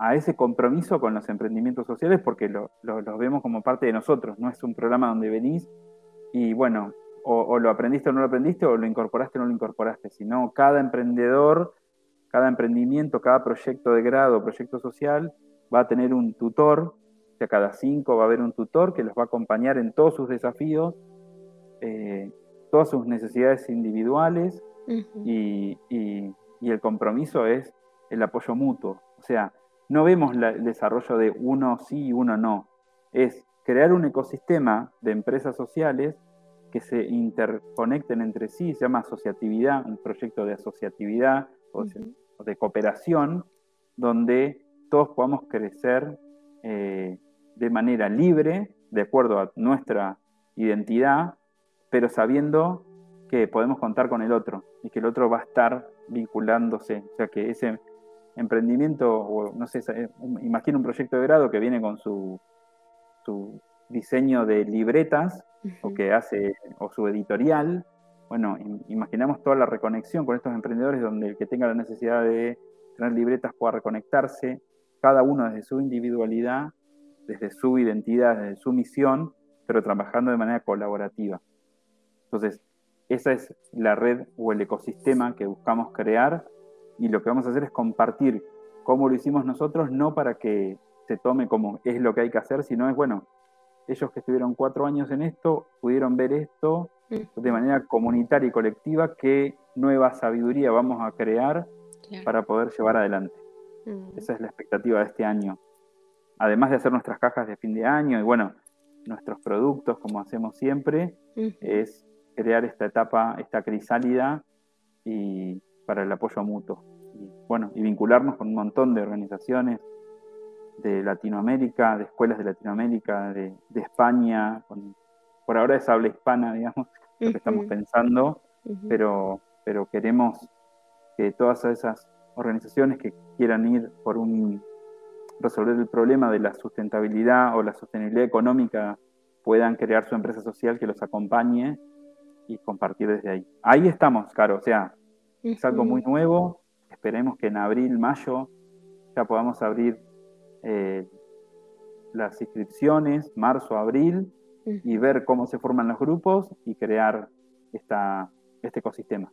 a ese compromiso con los emprendimientos sociales porque lo, vemos como parte de nosotros, no es un programa donde venís y bueno, o, lo aprendiste o no lo aprendiste, o lo incorporaste o no lo incorporaste, sino cada emprendedor, cada emprendimiento, cada proyecto de grado, proyecto social, va a tener un tutor, o sea, cada cinco va a haber un tutor que los va a acompañar en todos sus desafíos, eh, todas sus necesidades individuales y, y el compromiso es el apoyo mutuo. O sea, no vemos el desarrollo de uno sí y uno no. Es crear un ecosistema de empresas sociales que se interconecten entre sí, se llama asociatividad, un proyecto de asociatividad o, de cooperación, donde todos podamos crecer eh, de manera libre, de acuerdo a nuestra identidad, pero sabiendo que podemos contar con el otro y que el otro va a estar vinculándose, o sea que ese emprendimiento, o no sé, eh, imagino un proyecto de grado que viene con su, su diseño de libretas, o que hace, o su editorial. Bueno, imaginamos toda la reconexión con estos emprendedores donde el que tenga la necesidad de tener libretas pueda reconectarse, cada uno desde su individualidad, desde su identidad, desde su misión, pero trabajando de manera colaborativa. Entonces, esa es la red o el ecosistema que buscamos crear y lo que vamos a hacer es compartir cómo lo hicimos nosotros, no para que se tome como es lo que hay que hacer, sino es, bueno, ellos que estuvieron cuatro años en esto, pudieron ver esto de manera comunitaria y colectiva, qué nueva sabiduría vamos a crear para poder llevar adelante. Esa es la expectativa de este año. además de hacer nuestras cajas de fin de año y bueno, nuestros productos como hacemos siempre, es crear esta etapa, esta crisálida y para el apoyo mutuo. Y, bueno, y vincularnos con un montón de organizaciones de Latinoamérica, de escuelas de Latinoamérica, de, España, por ahora es habla hispana, digamos, lo que estamos pensando, pero, pero queremos que todas esas organizaciones que quieran ir por un resolver el problema de la sustentabilidad o la sostenibilidad económica puedan crear su empresa social que los acompañe y compartir desde ahí. Ahí estamos, Caro, o sea, es algo muy nuevo, esperemos que en abril, mayo ya podamos abrir eh, las inscripciones, marzo, abril, y ver cómo se forman los grupos y crear esta, este ecosistema.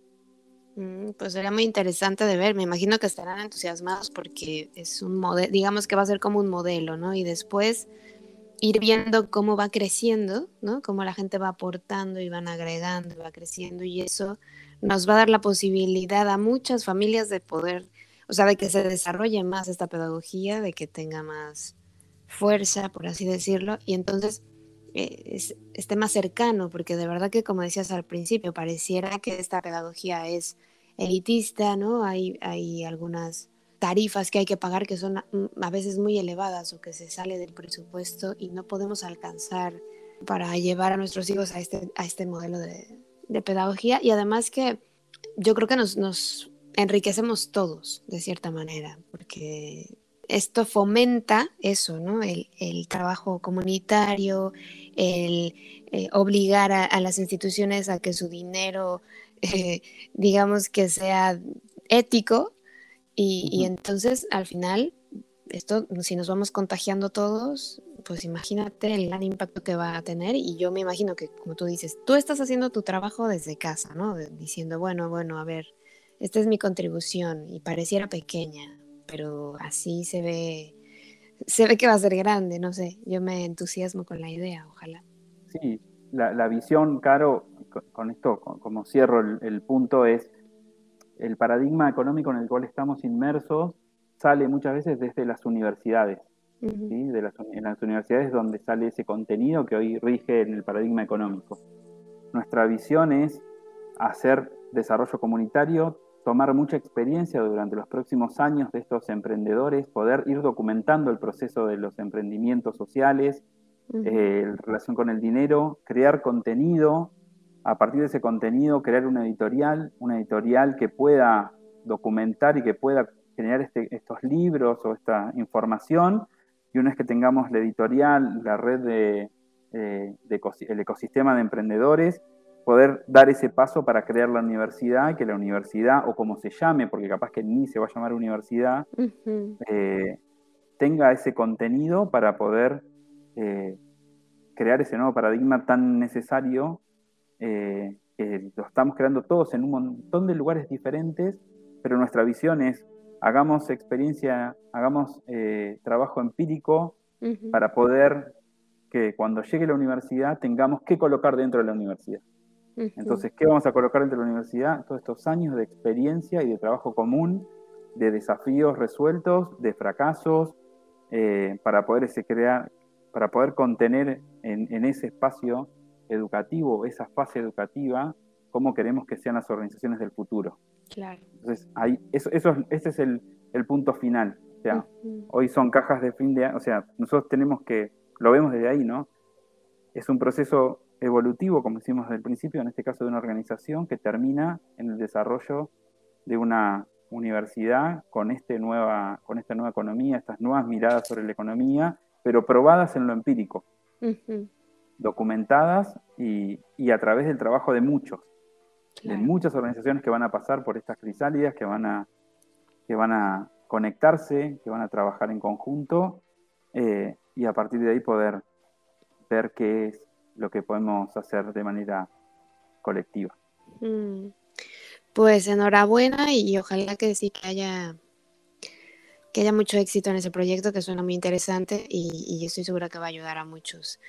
Mm, pues sería muy interesante de ver, me imagino que estarán entusiasmados porque es un modelo, digamos que va a ser como un modelo, ¿no? Y después ir viendo cómo va creciendo, ¿no? Cómo la gente va aportando y van agregando va creciendo y eso nos va a dar la posibilidad a muchas familias de poder, o sea, de que se desarrolle más esta pedagogía, de que tenga más fuerza, por así decirlo, y entonces eh, esté más cercano, porque de verdad que como decías al principio, pareciera que esta pedagogía es elitista, ¿no? Hay, hay algunas tarifas que hay que pagar que son mm, a veces muy elevadas o que se sale del presupuesto y no podemos alcanzar para llevar a nuestros hijos a este, a este modelo de, pedagogía y además que yo creo que nos, nos enriquecemos todos de cierta manera porque esto fomenta eso, ¿no? El, trabajo comunitario, el eh, obligar a, las instituciones a que su dinero, eh, digamos que sea ético, y, entonces al final, esto, si nos vamos contagiando todos, pues imagínate el gran impacto que va a tener, y yo me imagino que, como tú dices, tú estás haciendo tu trabajo desde casa, ¿no? diciendo, bueno, bueno, a ver, esta es mi contribución, y pareciera pequeña, pero así se ve, se ve que va a ser grande, no sé, yo me entusiasmo con la idea, ojalá. Sí, la, visión, Caro, con, esto, como cierro el, punto, es el paradigma económico en el cual estamos inmersos sale muchas veces desde las universidades. De las, en las universidades donde sale ese contenido que hoy rige en el paradigma económico. Nuestra visión es hacer desarrollo comunitario tomar mucha experiencia durante los próximos años de estos emprendedores, poder ir documentando el proceso de los emprendimientos sociales, eh, en relación con el dinero, crear contenido, a partir de ese contenido crear una editorial, una editorial que pueda documentar y que pueda generar este, estos libros o esta información, y una vez que tengamos la editorial, la red de, eh, el ecosistema de emprendedores, poder dar ese paso para crear la universidad, que la universidad, o como se llame, porque capaz que ni se va a llamar universidad, eh, tenga ese contenido para poder eh, crear ese nuevo paradigma tan necesario, que lo estamos creando todos en un montón de lugares diferentes, pero nuestra visión es, hagamos experiencia, hagamos trabajo empírico para poder que cuando llegue la universidad tengamos que colocar dentro de la universidad. Entonces, ¿qué vamos a colocar entre la universidad? Todos estos años de experiencia y de trabajo común, de desafíos resueltos, de fracasos, eh, para poder ese crear, para poder contener en, ese espacio educativo, esa fase educativa, cómo queremos que sean las organizaciones del futuro. Claro. Entonces, ahí, eso, ese es el, punto final. O sea, hoy son cajas de fin de año, o sea, nosotros tenemos que, lo vemos desde ahí, ¿no? Es un proceso evolutivo, como decimos desde el principio, en este caso de una organización que termina en el desarrollo de una universidad con, este nueva, con esta nueva economía, estas nuevas miradas sobre la economía, pero probadas en lo empírico, documentadas y, a través del trabajo de muchos, de muchas organizaciones que van a pasar por estas crisálidas, que van a, que van a conectarse, que van a trabajar en conjunto eh, y a partir de ahí poder ver qué es lo que podemos hacer de manera colectiva. Mm. Pues enhorabuena y ojalá que sí que haya que haya mucho éxito en ese proyecto que suena muy interesante y, estoy segura que va a ayudar a muchos.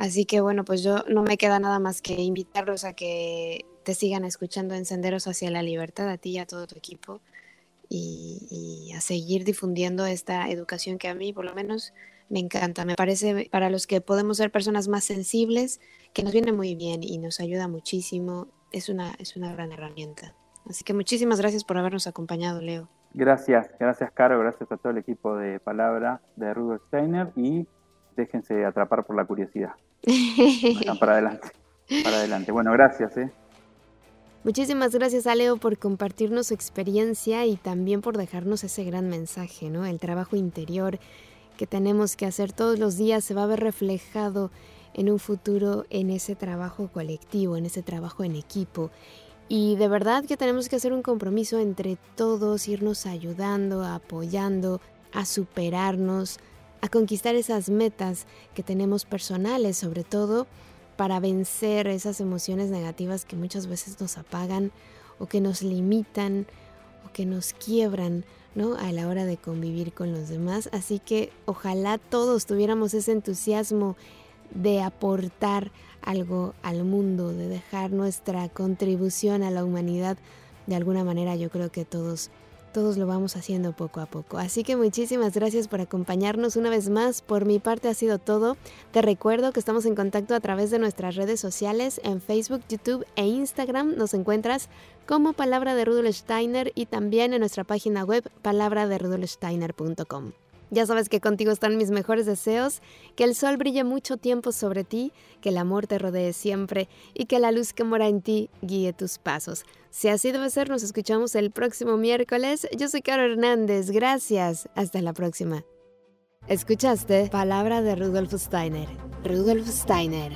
Así que bueno, pues yo no me queda nada más que invitarlos a que te sigan escuchando en Senderos hacia la Libertad, a ti y a todo tu equipo, y, a seguir difundiendo esta educación que a mí por lo menos Me encanta, me parece para los que podemos ser personas más sensibles, que nos viene muy bien y nos ayuda muchísimo. Es una, es una gran herramienta. Así que muchísimas gracias por habernos acompañado, Leo. Gracias, gracias Caro, gracias a todo el equipo de Palabra de Rudolf Steiner y déjense atrapar por la curiosidad. Para adelante, para adelante. Bueno, gracias. ¿eh? Muchísimas gracias a Leo por compartirnos su experiencia y también por dejarnos ese gran mensaje, ¿no? El trabajo interior que tenemos que hacer todos los días se va a ver reflejado en un futuro en ese trabajo colectivo, en ese trabajo en equipo. Y de verdad que tenemos que hacer un compromiso entre todos, irnos ayudando, apoyando, a superarnos, a conquistar esas metas que tenemos personales, sobre todo para vencer esas emociones negativas que muchas veces nos apagan o que nos limitan o que nos quiebran ¿no? A la hora de convivir con los demás. Así que ojalá todos tuviéramos ese entusiasmo de aportar algo al mundo, de dejar nuestra contribución a la humanidad. De alguna manera yo creo que todos todos lo vamos haciendo poco a poco. Así que muchísimas gracias por acompañarnos una vez más. Por mi parte ha sido todo. Te recuerdo que estamos en contacto a través de nuestras redes sociales en Facebook, YouTube e Instagram. Nos encuentras como Palabra de Rudolf Steiner y también en nuestra página web palabraderudolfsteiner.com. Ya sabes que contigo están mis mejores deseos, que el sol brille mucho tiempo sobre ti, que el amor te rodee siempre y que la luz que mora en ti guíe tus pasos. Si así debe ser, nos escuchamos el próximo miércoles. Yo soy Caro Hernández, gracias. Hasta la próxima. Escuchaste Palabra de Rudolf Steiner. Rudolf Steiner.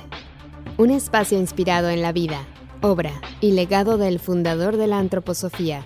Un espacio inspirado en la vida, obra y legado del fundador de la antroposofía